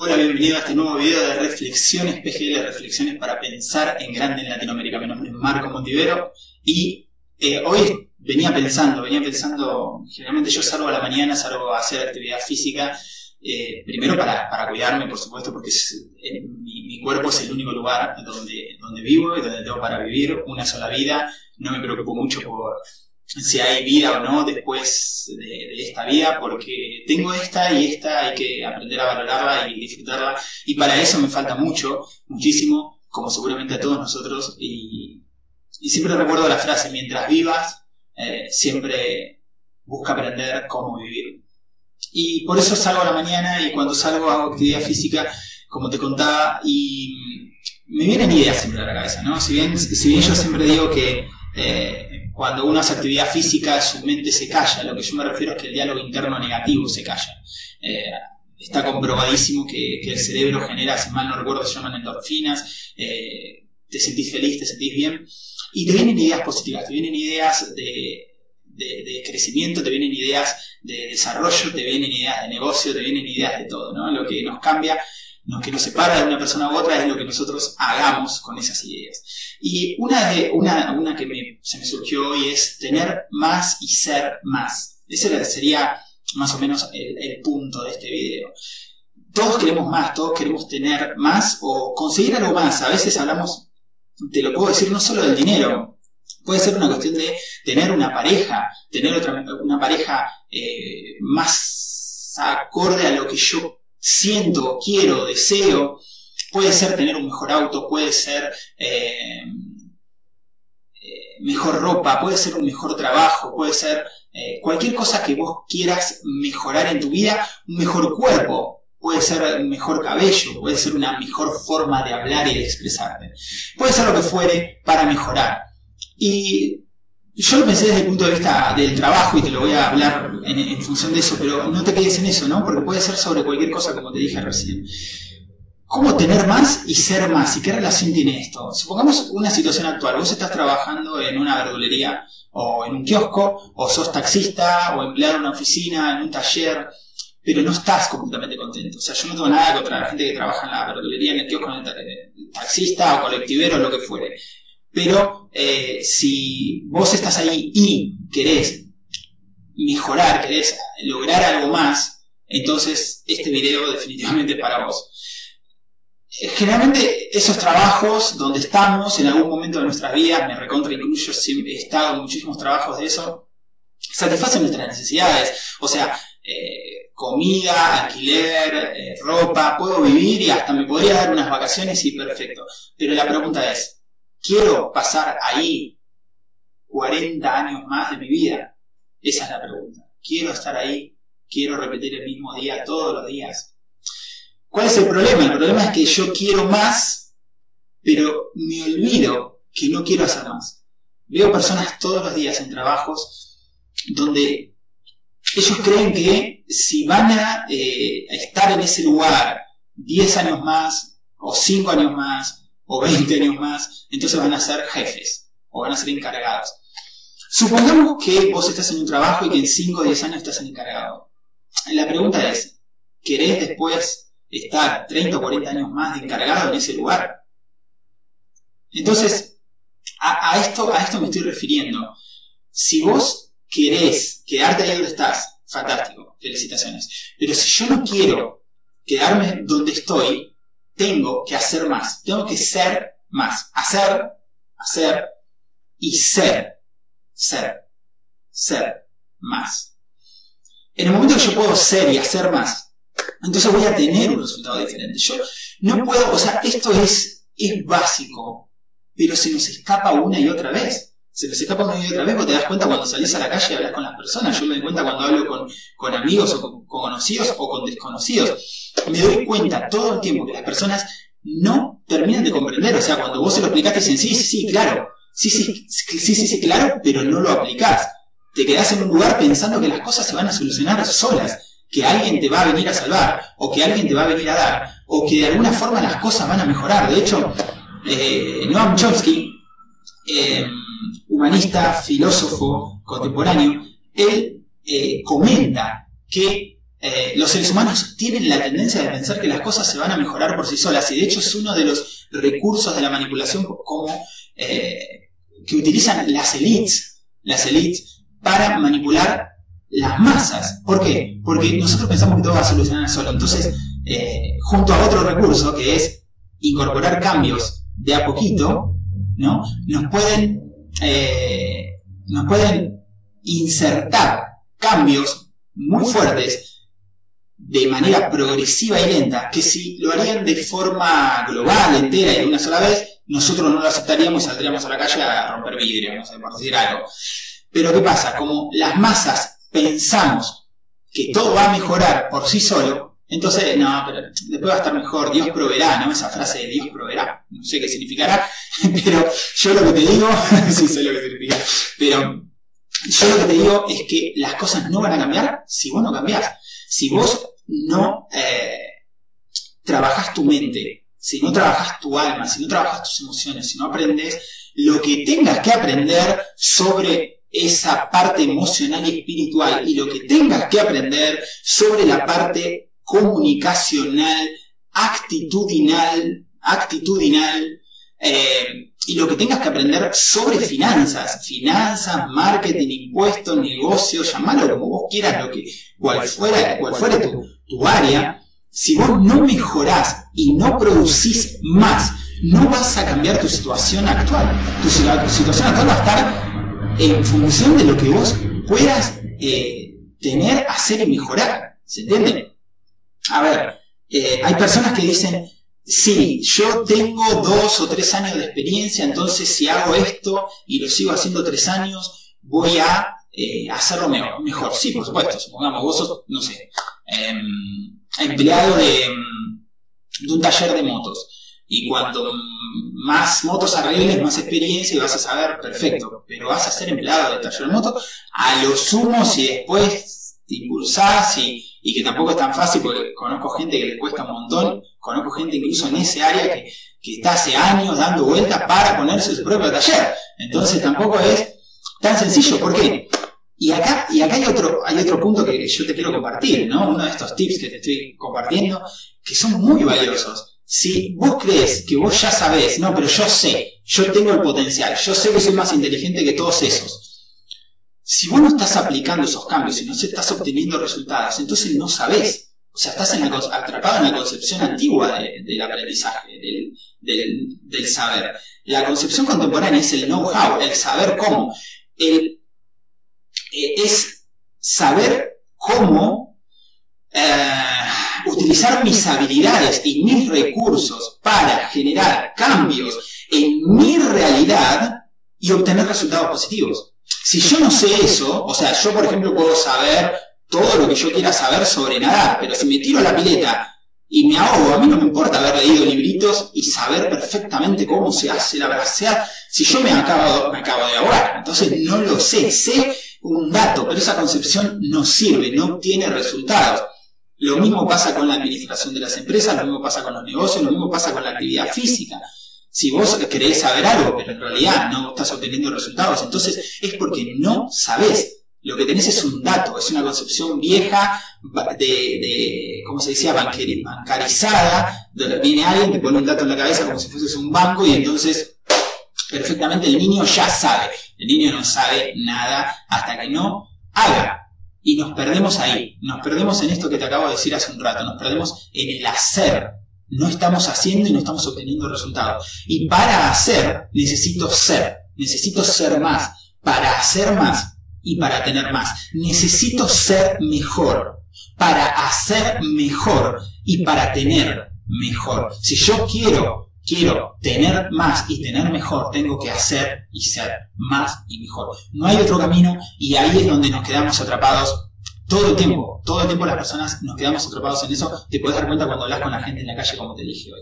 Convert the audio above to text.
Hola, bienvenido a este nuevo video de Reflexiones PGL, Reflexiones para pensar en grande en Latinoamérica. Mi nombre es Marco Montivero y eh, hoy venía pensando, venía pensando, generalmente yo salgo a la mañana, salgo a hacer actividad física, eh, primero para, cuidarme, por supuesto, porque eh, mi, cuerpo es el único lugar donde vivo y donde tengo para vivir una sola vida. No me preocupo mucho por si hay vida o no después de, esta vida, porque tengo esta y esta hay que aprender a valorarla y disfrutarla. Y para eso me falta mucho, muchísimo, como seguramente a todos nosotros. Y, siempre recuerdo la frase, mientras vivas, eh, siempre busca aprender cómo vivir. Y por eso salgo a la mañana y cuando salgo hago actividad física, como te contaba, y me vienen ideas siempre a la cabeza, ¿no? Si bien, si bien yo siempre digo que eh, cuando uno hace actividad física su mente se calla, lo que yo me refiero es que el diálogo interno negativo se calla. Eh, está comprobadísimo que, el cerebro genera, si mal no recuerdo, se llaman endorfinas, eh, te sentís feliz, te sentís bien, y te vienen ideas positivas, te vienen ideas de, crecimiento, te vienen ideas de desarrollo, te vienen ideas de negocio, te vienen ideas de todo, ¿no? Lo que nos cambia lo que nos separa de una persona u otra es lo que nosotros hagamos con esas ideas. Y una, de, una, una que se me surgió hoy es tener más y ser más. Ese sería más o menos el, punto de este video. Todos queremos más, todos queremos tener más o conseguir algo más. A veces hablamos, te lo puedo decir, no solo del dinero, Puede ser una cuestión de tener una pareja, tener otra, una pareja eh, más acorde a lo que yo siento, quiero, deseo. Puede ser tener un mejor auto, puede ser eh, eh, mejor ropa, puede ser un mejor trabajo, puede ser eh, cualquier cosa que vos quieras mejorar en tu vida, un mejor cuerpo, puede ser un mejor cabello, puede ser una mejor forma de hablar y de expresarte. Puede ser lo que fuere para mejorar. Y yo lo pensé desde el punto de vista del trabajo y te lo voy a hablar en, función de eso, pero no te quedes en eso, ¿no? Porque puede ser sobre cualquier cosa, como te dije recién. ¿Cómo tener más y ser más? ¿Y qué relación tiene esto? Supongamos una situación actual. Vos estás trabajando en una verdulería o en un kiosco, o sos taxista, o empleado en una oficina, en un taller, pero no estás completamente contento. O sea, yo no tengo nada contra la gente que trabaja en la verdulería, en el kiosco, en el taxista o colectivero, lo que fuere. Pero eh, si vos estás ahí y querés mejorar, querés lograr algo más, entonces este video definitivamente es para vos. Eh, generalmente esos trabajos donde estamos en algún momento de nuestras vidas, me recontra incluyo, he estado en muchísimos trabajos de eso, satisfacen nuestras necesidades. O sea, eh, comida, alquiler, ropa, puedo vivir y hasta me podría dar unas vacaciones y perfecto. Pero la pregunta es, ¿Quiero pasar ahí 40 años más de mi vida? Esa es la pregunta. ¿Quiero estar ahí? ¿Quiero repetir el mismo día todos los días? ¿Cuál es el problema? El problema es que yo quiero más, pero me olvido que no quiero hacer más. Veo personas todos los días en trabajos donde ellos creen que si van a, eh, estar en ese lugar 10 años más o 5 años más o 20 años más, entonces van a ser jefes o van a ser encargados. Supongamos que vos estás en un trabajo y que en 5 o 10 años estás en encargado. La pregunta es, ¿querés después estar 30 o 40 años más de encargado en ese lugar? Entonces, a, esto, a esto me estoy refiriendo. Si vos querés quedarte ahí donde estás, fantástico, felicitaciones. Pero si yo no quiero quedarme donde estoy, tengo que hacer más, tengo que ser más, hacer, hacer y ser, ser, ser más. En el momento que yo puedo ser y hacer más, entonces voy a tener un resultado diferente. Yo no puedo, o sea, esto es, es básico, pero se nos escapa una y otra vez. Se nos escapa una y otra vez porque te das cuenta cuando salís a la calle y hablas con las personas. Yo me doy cuenta cuando hablo con, con amigos o con conocidos o con desconocidos me doy cuenta todo el tiempo que las personas no terminan de comprender. O sea, cuando vos se lo explicaste, dicen, sí, sí, sí, claro, sí, sí, sí, sí, sí, claro, pero no lo aplicás. Te quedás en un lugar pensando que las cosas se van a solucionar solas, que alguien te va a venir a salvar, o que alguien te va a venir a dar, o que de alguna forma las cosas van a mejorar. De hecho, eh, Noam Chomsky, eh, humanista, filósofo contemporáneo, él eh, comenta que eh, los seres humanos tienen la tendencia de pensar que las cosas se van a mejorar por sí solas y de hecho es uno de los recursos de la manipulación como eh, que utilizan las elites, las elites para manipular las masas. ¿Por qué? Porque nosotros pensamos que todo va a solucionar solo. Entonces, eh, junto a otro recurso que es incorporar cambios de a poquito, ¿no? Nos pueden, nos pueden insertar cambios muy fuertes de manera progresiva y lenta, que si lo harían de forma global, entera y de una sola vez, nosotros no lo aceptaríamos y saldríamos a la calle a romper vidrio, no sé, por decir algo. Pero ¿qué pasa? Como las masas pensamos que todo va a mejorar por sí solo, entonces, no, pero después va a estar mejor, Dios proveerá, ¿no? Esa frase de Dios proveerá, no sé qué significará, pero yo lo que te digo, sí sé lo que significa, pero yo lo que te digo es que las cosas no van a cambiar si vos no cambiás. Si vos no eh, trabajas tu mente, si no trabajas tu alma, si no trabajas tus emociones, si no aprendes lo que tengas que aprender sobre esa parte emocional y espiritual y lo que tengas que aprender sobre la parte comunicacional, actitudinal, actitudinal, eh, y lo que tengas que aprender sobre finanzas, finanzas, marketing, impuestos, negocios, llamalo como vos quieras, lo que, cual fuera, cual fuera tu, tu área, si vos no mejorás y no producís más, no vas a cambiar tu situación actual. Tu, situación actual va a estar en función de lo que vos puedas eh, tener, hacer y mejorar. ¿Se entiende? A ver, eh, hay personas que dicen, sí, yo tengo dos o tres años de experiencia, entonces si hago esto y lo sigo haciendo tres años, voy a eh, hacerlo mejor. mejor. Sí, por supuesto, supongamos, vos sos, no sé, em, empleado de, de, un taller de motos. Y cuanto más motos arregles, más experiencia y vas a saber, perfecto. Pero vas a ser empleado de taller de motos, a lo sumo si después te impulsás y, y que tampoco es tan fácil porque conozco gente que le cuesta un montón, conozco gente incluso en ese área que, que está hace años dando vueltas para ponerse su propio taller. Entonces tampoco es tan sencillo. ¿Por qué? Y acá, y acá hay otro, hay otro punto que yo te quiero compartir, ¿no? Uno de estos tips que te estoy compartiendo, que son muy valiosos. Si vos crees que vos ya sabés, no, pero yo sé, yo tengo el potencial, yo sé que soy más inteligente que todos esos. Si vos no estás aplicando esos cambios y no estás obteniendo resultados, entonces no sabés. O sea, estás atrapado en la concepción antigua del aprendizaje, del, del, del saber. La concepción contemporánea es el know-how, el saber cómo. El es saber cómo eh, utilizar mis habilidades y mis recursos para generar cambios en mi realidad y obtener resultados positivos. Si yo no sé eso, o sea, yo por ejemplo puedo saber todo lo que yo quiera saber sobre nadar, pero si me tiro a la pileta y me ahogo, a mí no me importa haber leído libritos y saber perfectamente cómo se hace la braseada, si yo me acabo, me acabo de ahogar, entonces no lo sé, sé un dato, pero esa concepción no sirve, no obtiene resultados. Lo mismo pasa con la administración de las empresas, lo mismo pasa con los negocios, lo mismo pasa con la actividad física. Si vos querés saber algo, pero en realidad no estás obteniendo resultados, entonces es porque no sabés. Lo que tenés es un dato, es una concepción vieja de, de ¿cómo se decía? bancarizada, donde viene alguien, te pone un dato en la cabeza como si fuese un banco y entonces perfectamente el niño ya sabe. El niño no sabe nada hasta que no haga. Y nos perdemos ahí. Nos perdemos en esto que te acabo de decir hace un rato. Nos perdemos en el hacer. No estamos haciendo y no estamos obteniendo resultados. Y para hacer necesito ser. Necesito ser más. Para hacer más y para tener más. Necesito ser mejor. Para hacer mejor y para tener mejor. Si yo quiero quiero tener más y tener mejor, tengo que hacer y ser más y mejor. No hay otro camino y ahí es donde nos quedamos atrapados todo el tiempo. Todo el tiempo las personas nos quedamos atrapados en eso. Te puedes dar cuenta cuando hablas con la gente en la calle, como te dije hoy.